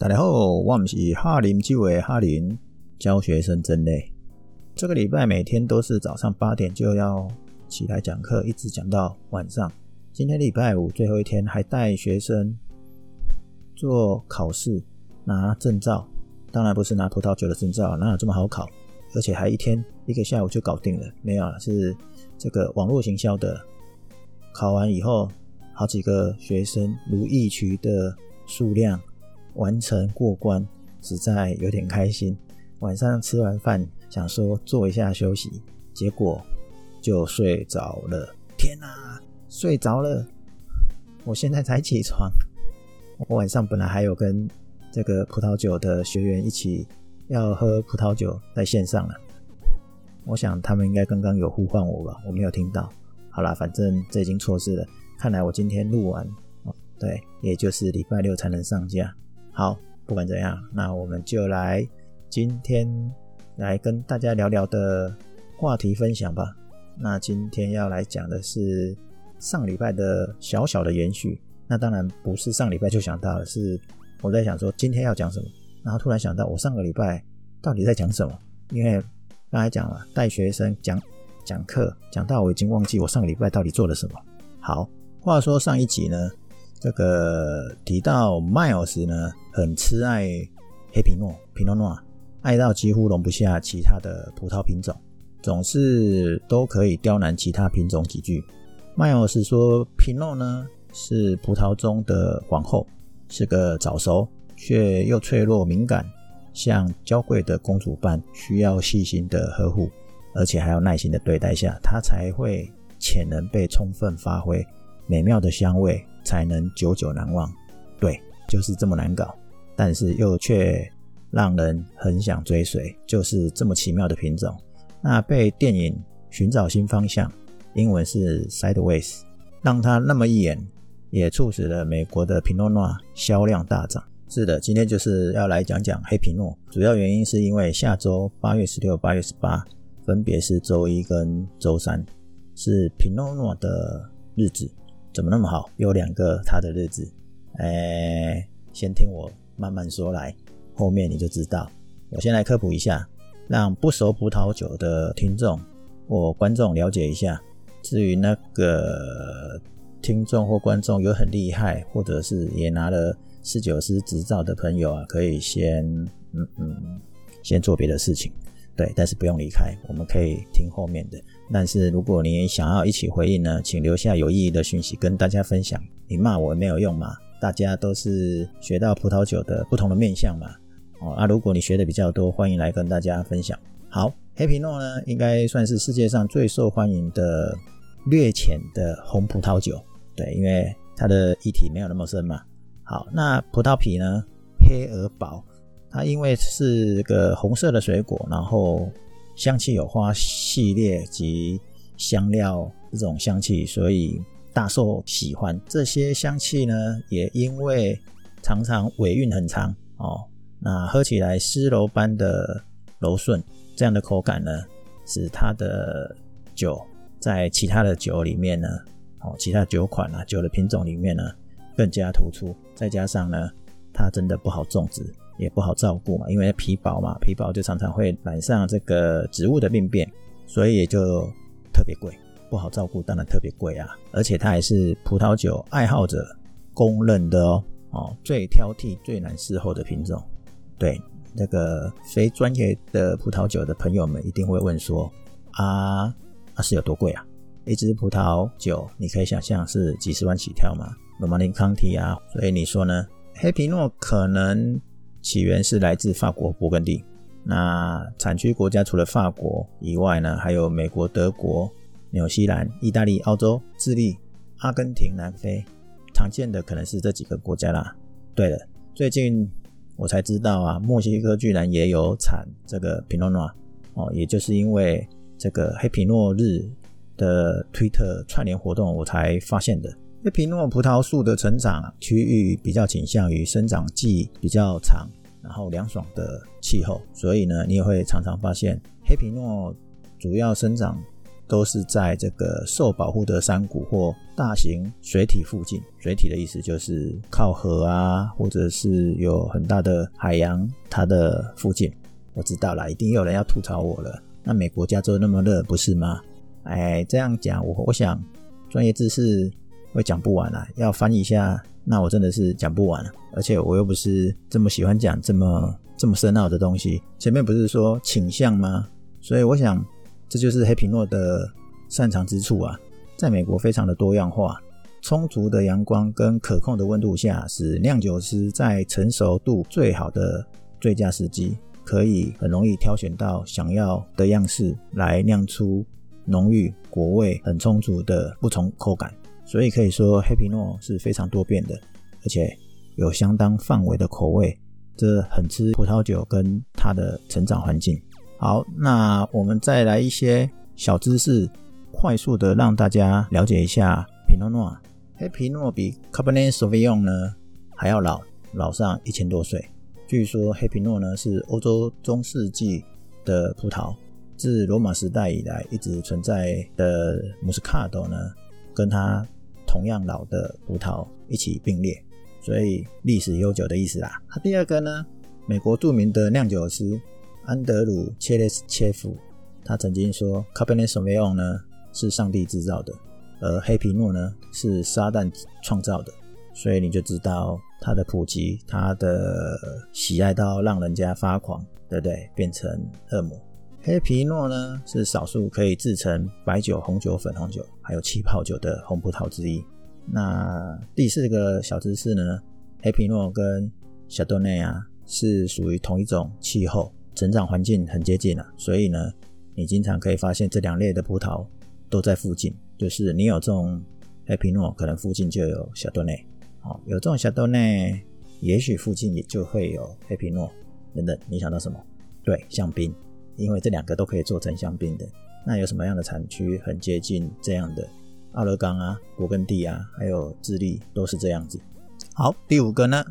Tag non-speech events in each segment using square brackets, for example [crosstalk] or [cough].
大家好，我们是哈林基伟哈林教学生真累。这个礼拜每天都是早上八点就要起来讲课，一直讲到晚上。今天礼拜五最后一天，还带学生做考试拿证照。当然不是拿葡萄酒的证照，哪有这么好考？而且还一天一个下午就搞定了？没有了，是这个网络行销的。考完以后，好几个学生如预期的数量。完成过关，实在有点开心。晚上吃完饭，想说坐一下休息，结果就睡着了。天哪，睡着了！我现在才起床。我晚上本来还有跟这个葡萄酒的学员一起要喝葡萄酒，在线上了。我想他们应该刚刚有呼唤我吧，我没有听到。好啦，反正这已经错失了。看来我今天录完，对，也就是礼拜六才能上架。好，不管怎样，那我们就来今天来跟大家聊聊的话题分享吧。那今天要来讲的是上礼拜的小小的延续。那当然不是上礼拜就想到了，是我在想说今天要讲什么，然后突然想到我上个礼拜到底在讲什么？因为刚才讲了带学生讲讲课，讲到我已经忘记我上个礼拜到底做了什么。好，话说上一集呢。这个提到 Miles 呢，很痴爱黑皮诺皮诺诺爱到几乎容不下其他的葡萄品种，总是都可以刁难其他品种几句。Miles 说皮诺呢是葡萄中的皇后，是个早熟却又脆弱敏感，像娇贵的公主般，需要细心的呵护，而且还要耐心的对待下，它才会潜能被充分发挥，美妙的香味。才能久久难忘，对，就是这么难搞，但是又却让人很想追随，就是这么奇妙的品种。那被电影《寻找新方向》英文是 Sideways，让它那么一眼，也促使了美国的皮诺诺销量大涨。是的，今天就是要来讲讲黑皮诺，主要原因是因为下周八月十六、八月十八，分别是周一跟周三，是皮诺诺的日子。怎么那么好？有两个他的日子，哎，先听我慢慢说来，后面你就知道。我先来科普一下，让不熟葡萄酒的听众或观众了解一下。至于那个听众或观众有很厉害，或者是也拿了侍酒师执照的朋友啊，可以先嗯嗯，先做别的事情。对，但是不用离开，我们可以听后面的。但是如果你想要一起回应呢，请留下有意义的讯息跟大家分享。你骂我没有用嘛，大家都是学到葡萄酒的不同的面相嘛。哦，啊，如果你学的比较多，欢迎来跟大家分享。好，黑皮诺呢，应该算是世界上最受欢迎的略浅的红葡萄酒。对，因为它的液体没有那么深嘛。好，那葡萄皮呢，黑而薄。它因为是个红色的水果，然后香气有花系列及香料这种香气，所以大受喜欢。这些香气呢，也因为常常尾韵很长哦，那喝起来丝柔般的柔顺，这样的口感呢，使它的酒在其他的酒里面呢，哦，其他酒款啊，酒的品种里面呢，更加突出。再加上呢，它真的不好种植。也不好照顾嘛，因为皮薄嘛，皮薄就常常会染上这个植物的病变，所以也就特别贵，不好照顾，当然特别贵啊。而且它还是葡萄酒爱好者公认的哦，哦，最挑剔、最难伺候的品种。对，那个非专业的葡萄酒的朋友们一定会问说：啊，啊是有多贵啊？一支葡萄酒你可以想象是几十万起跳嘛，罗马尼康帝啊，所以你说呢？黑皮诺可能。起源是来自法国勃艮第，那产区国家除了法国以外呢，还有美国、德国、纽西兰、意大利、澳洲、智利、阿根廷、南非，常见的可能是这几个国家啦。对了，最近我才知道啊，墨西哥居然也有产这个皮诺诺哦，也就是因为这个黑皮诺日的推特串联活动，我才发现的。黑皮诺葡萄树的成长区域比较倾向于生长季比较长。然后凉爽的气候，所以呢，你也会常常发现黑皮诺主要生长都是在这个受保护的山谷或大型水体附近。水体的意思就是靠河啊，或者是有很大的海洋，它的附近。我知道啦，一定有人要吐槽我了。那美国加州那么热，不是吗？哎，这样讲，我我想专业知识 [laughs] 会讲不完啦，要翻译一下，那我真的是讲不完。而且我又不是这么喜欢讲这么这么深奥的东西。前面不是说倾向吗？所以我想，这就是黑皮诺的擅长之处啊。在美国非常的多样化，充足的阳光跟可控的温度下，使酿酒师在成熟度最好的最佳时机。可以很容易挑选到想要的样式来酿出浓郁果味很充足的不同口感，所以可以说黑皮诺是非常多变的，而且有相当范围的口味，这很吃葡萄酒跟它的成长环境。好，那我们再来一些小知识，快速的让大家了解一下皮诺诺。黑皮诺比 Cabernet Sauvignon 呢还要老，老上一千多岁。据说黑皮诺呢是欧洲中世纪的葡萄，自罗马时代以来一直存在的穆斯卡托呢，跟它同样老的葡萄一起并列，所以历史悠久的意思啦。它第二个呢，美国著名的酿酒师安德鲁切列斯切夫，他曾经说，Cabernet Sauvignon 呢是上帝制造的，而黑皮诺呢是撒旦创造的。所以你就知道它的普及，它的喜爱到让人家发狂，对不对？变成恶魔。黑皮诺呢是少数可以制成白酒、红酒、粉红酒，还有气泡酒的红葡萄之一。那第四个小知识呢，黑皮诺跟小多内啊是属于同一种气候，成长环境很接近啊。所以呢，你经常可以发现这两类的葡萄都在附近，就是你有这种黑皮诺，可能附近就有小多内。哦，有这种小多内，也许附近也就会有黑皮诺等等。你想到什么？对，香槟，因为这两个都可以做成香槟的。那有什么样的产区很接近这样的？奥勒冈啊、勃艮第啊，还有智利都是这样子。好，第五个呢，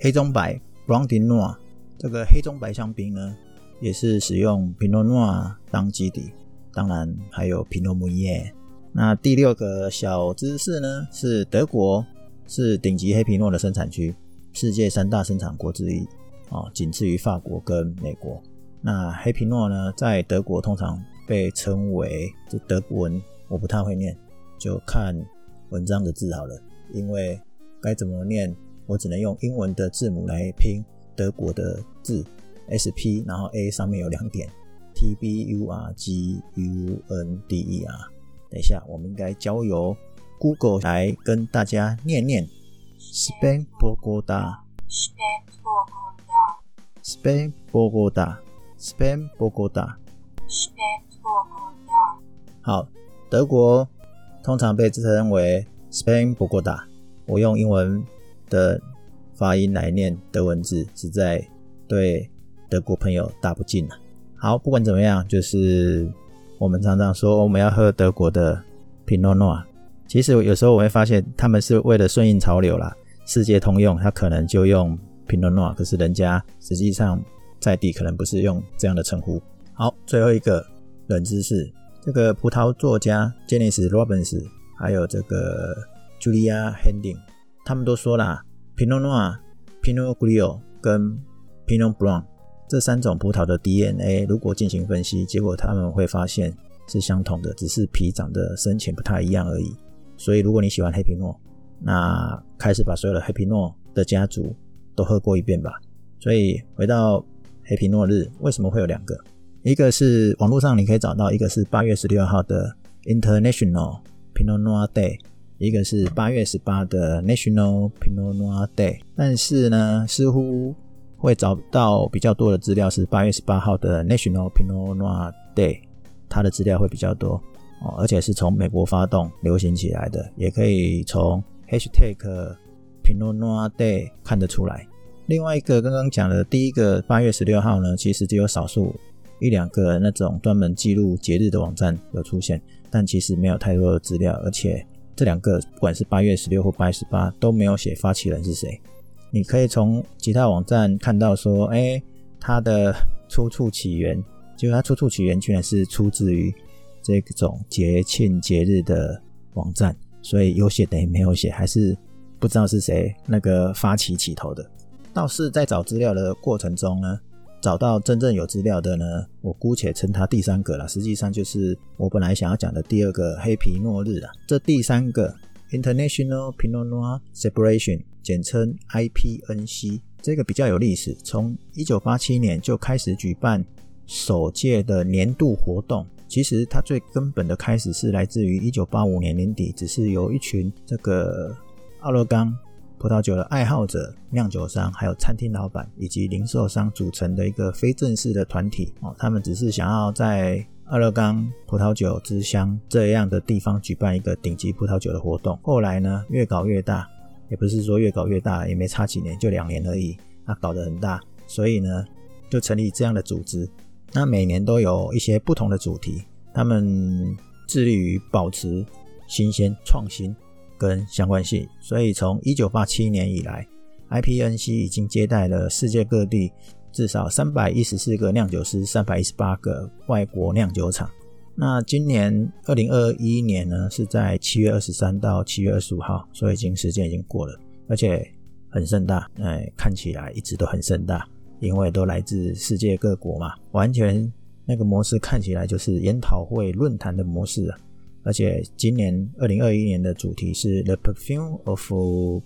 黑中白 （Blanc de Noir） 这个黑中白香槟呢，也是使用 Pinot Noir 当基底，当然还有 Pinot Meunier。那第六个小知识呢，是德国。是顶级黑皮诺的生产区，世界三大生产国之一，哦，仅次于法国跟美国。那黑皮诺呢，在德国通常被称为就德文，我不太会念，就看文章的字好了，因为该怎么念，我只能用英文的字母来拼德国的字，S P，然后 A 上面有两点，T B U R G U N D E R。等一下，我们应该交由 Google 来跟大家念念。S p a n b o g o d a s p a n b o g o d a s p a n b o g o d a 好，德国通常被称为 Spain Bogota。我用英文的发音来念德文字，实在对德国朋友大不敬了。好，不管怎么样，就是我们常常说我们要喝德国的 Pinot Noir。其实有时候我会发现，他们是为了顺应潮流啦，世界通用，他可能就用 Pinot Noir，可是人家实际上在地可能不是用这样的称呼。好，最后一个冷知识，这个葡萄作家 Janice Robbins 还有这个 Julia Hending，他们都说啦，Pinot Noir、Pinot Gris 跟 Pinot Blanc 这三种葡萄的 DNA 如果进行分析，结果他们会发现是相同的，只是皮长得深浅不太一样而已。所以，如果你喜欢黑皮诺，那开始把所有的黑皮诺的家族都喝过一遍吧。所以，回到黑皮诺日，为什么会有两个？一个是网络上你可以找到，一个是八月十六号的 International Pinot Noir Day，一个是八月十八的 National Pinot Noir Day。但是呢，似乎会找到比较多的资料是八月十八号的 National Pinot Noir Day，它的资料会比较多哦。而且是从美国发动流行起来的，也可以从 Hashtag Pinot Noir Day 看得出来。另外一个刚刚讲的第一个八月十六号呢，其实只有少数一两个那种专门记录节日的网站有出现，但其实没有太多的资料。而且这两个不管是八月十六或八月十八都没有写发起人是谁。你可以从其他网站看到说，哎，它的出处起源，就是它出处起源居然是出自于。这种节庆节日的网站，所以有写等于没有写，还是不知道是谁那个发起起头的。倒是在找资料的过程中呢，找到真正有资料的呢，我姑且称它第三个了。实际上就是我本来想要讲的第二个黑皮诺日啊。这第三个 International Pinot Noir Celebration，简称 IPNC，这个比较有历史，从一九八七年就开始举办首届的年度活动。其实它最根本的开始是来自于一九八五年年底，只是有一群这个奥勒冈。葡萄酒的爱好者、酿酒商，还有餐厅老板以及零售商组成的一个非正式的团体哦，他们只是想要在奥勒冈葡萄酒之乡这样的地方举办一个顶级葡萄酒的活动。后来呢，越搞越大，也不是说越搞越大，也没差几年，就两年而已，那搞得很大，所以呢，就成立这样的组织。那每年都有一些不同的主题，他们致力于保持新鲜、创新。跟相关性，所以从一九八七年以来，IPNC 已经接待了世界各地至少三百一十四个酿酒师，三百一十八个外国酿酒厂。那今年二零二一年呢，是在七月二十三到七月二十五号，所以已经时间已经过了，而且很盛大，哎，看起来一直都很盛大，因为都来自世界各国嘛，完全那个模式看起来就是研讨会论坛的模式啊。而且今年二零二一年的主题是 The Perfume of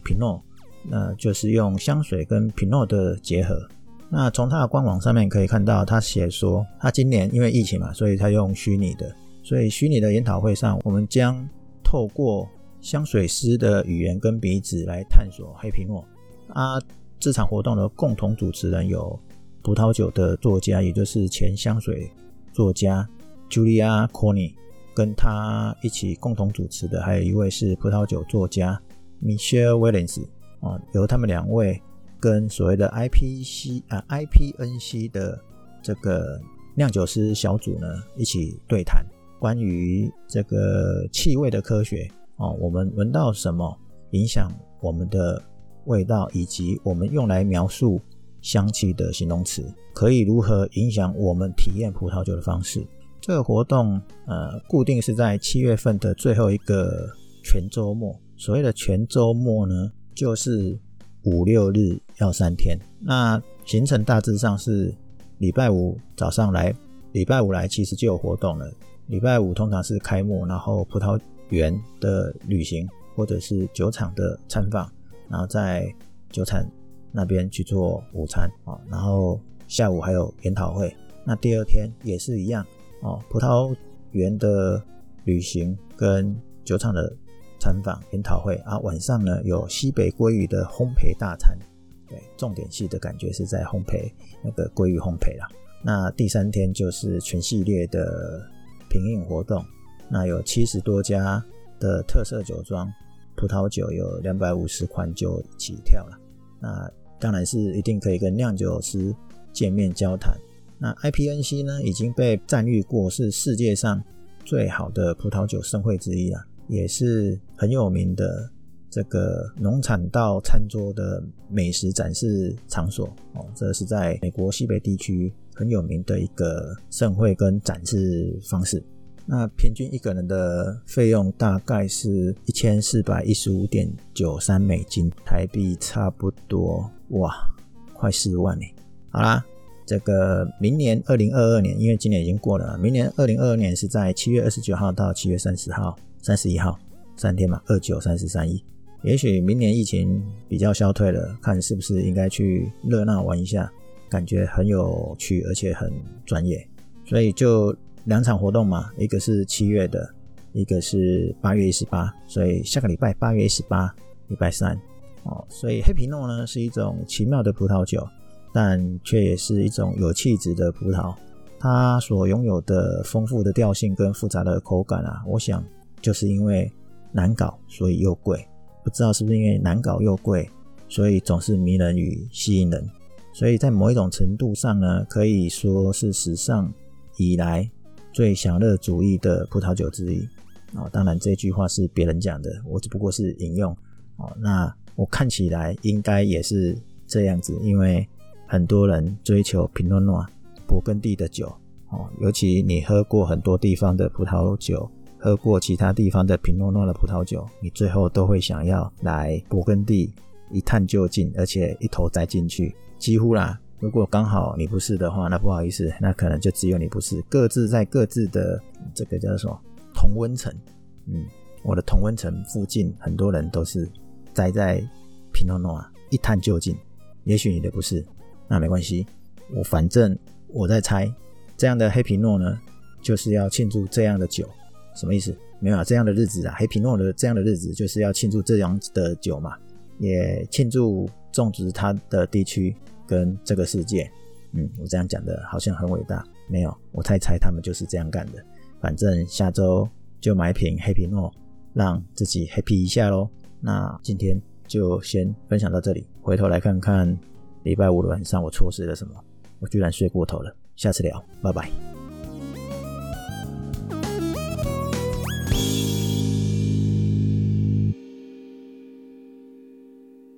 Pinot，那就是用香水跟 Pinot 的结合。那从它的官网上面可以看到，他写说，他今年因为疫情嘛，所以他用虚拟的，所以虚拟的研讨会上，我们将透过香水师的语言跟鼻子来探索黑皮诺。啊，这场活动的共同主持人有葡萄酒的作家，也就是前香水作家 Julia Corney。跟他一起共同主持的，还有一位是葡萄酒作家 Michelle Williams 啊，由他们两位跟所谓的 IPC 啊 IPNC 的这个酿酒师小组呢一起对谈关于这个气味的科学啊，我们闻到什么影响我们的味道，以及我们用来描述香气的形容词可以如何影响我们体验葡萄酒的方式。这个活动，呃，固定是在七月份的最后一个全周末。所谓的全周末呢，就是五六日要三天。那行程大致上是礼拜五早上来，礼拜五来其实就有活动了。礼拜五通常是开幕，然后葡萄园的旅行，或者是酒厂的参访，然后在酒厂那边去做午餐啊，然后下午还有研讨会。那第二天也是一样。哦，葡萄园的旅行跟酒厂的参访研讨会啊，晚上呢有西北鲑鱼的烘焙大餐，对，重点戏的感觉是在烘焙那个鲑鱼烘焙啦。那第三天就是全系列的品饮活动，那有七十多家的特色酒庄，葡萄酒有两百五十款就起跳了。那当然是一定可以跟酿酒师见面交谈。那 IPNC 呢，已经被赞誉过是世界上最好的葡萄酒盛会之一啊，也是很有名的这个农产到餐桌的美食展示场所哦。这是在美国西北地区很有名的一个盛会跟展示方式。那平均一个人的费用大概是一千四百一十五点九三美金，台币差不多哇，快四万呢。好啦。这个明年二零二二年，因为今年已经过了，明年二零二二年是在七月二十九号到七月三十号、三十一号三天嘛，二九、三十、三一。也许明年疫情比较消退了，看是不是应该去热闹玩一下，感觉很有趣，而且很专业。所以就两场活动嘛，一个是七月的，一个是八月一十八。所以下个礼拜八月一十八，礼拜三哦。所以黑皮诺呢是一种奇妙的葡萄酒。但却也是一种有气质的葡萄，它所拥有的丰富的调性跟复杂的口感啊，我想就是因为难搞，所以又贵。不知道是不是因为难搞又贵，所以总是迷人与吸引人。所以在某一种程度上呢，可以说是史上以来最享乐主义的葡萄酒之一。哦，当然这句话是别人讲的，我只不过是引用。哦，那我看起来应该也是这样子，因为。很多人追求皮诺诺、勃艮第的酒，哦，尤其你喝过很多地方的葡萄酒，喝过其他地方的品诺诺的葡萄酒，你最后都会想要来勃艮第一探究竟，而且一头栽进去，几乎啦。如果刚好你不是的话，那不好意思，那可能就只有你不是。各自在各自的这个叫做什么同温层，嗯，我的同温层附近很多人都是栽在品诺诺啊，一探究竟。也许你的不是，那没关系，我反正我在猜，这样的黑皮诺呢，就是要庆祝这样的酒，什么意思？没有啊，这样的日子啊，黑皮诺的这样的日子就是要庆祝这样的酒嘛，也庆祝种植它的地区。跟这个世界，嗯，我这样讲的好像很伟大，没有，我太猜他们就是这样干的。反正下周就买瓶黑皮诺，让自己 happy 一下喽。那今天就先分享到这里，回头来看看礼拜五的晚上我错失了什么，我居然睡过头了。下次聊，拜拜。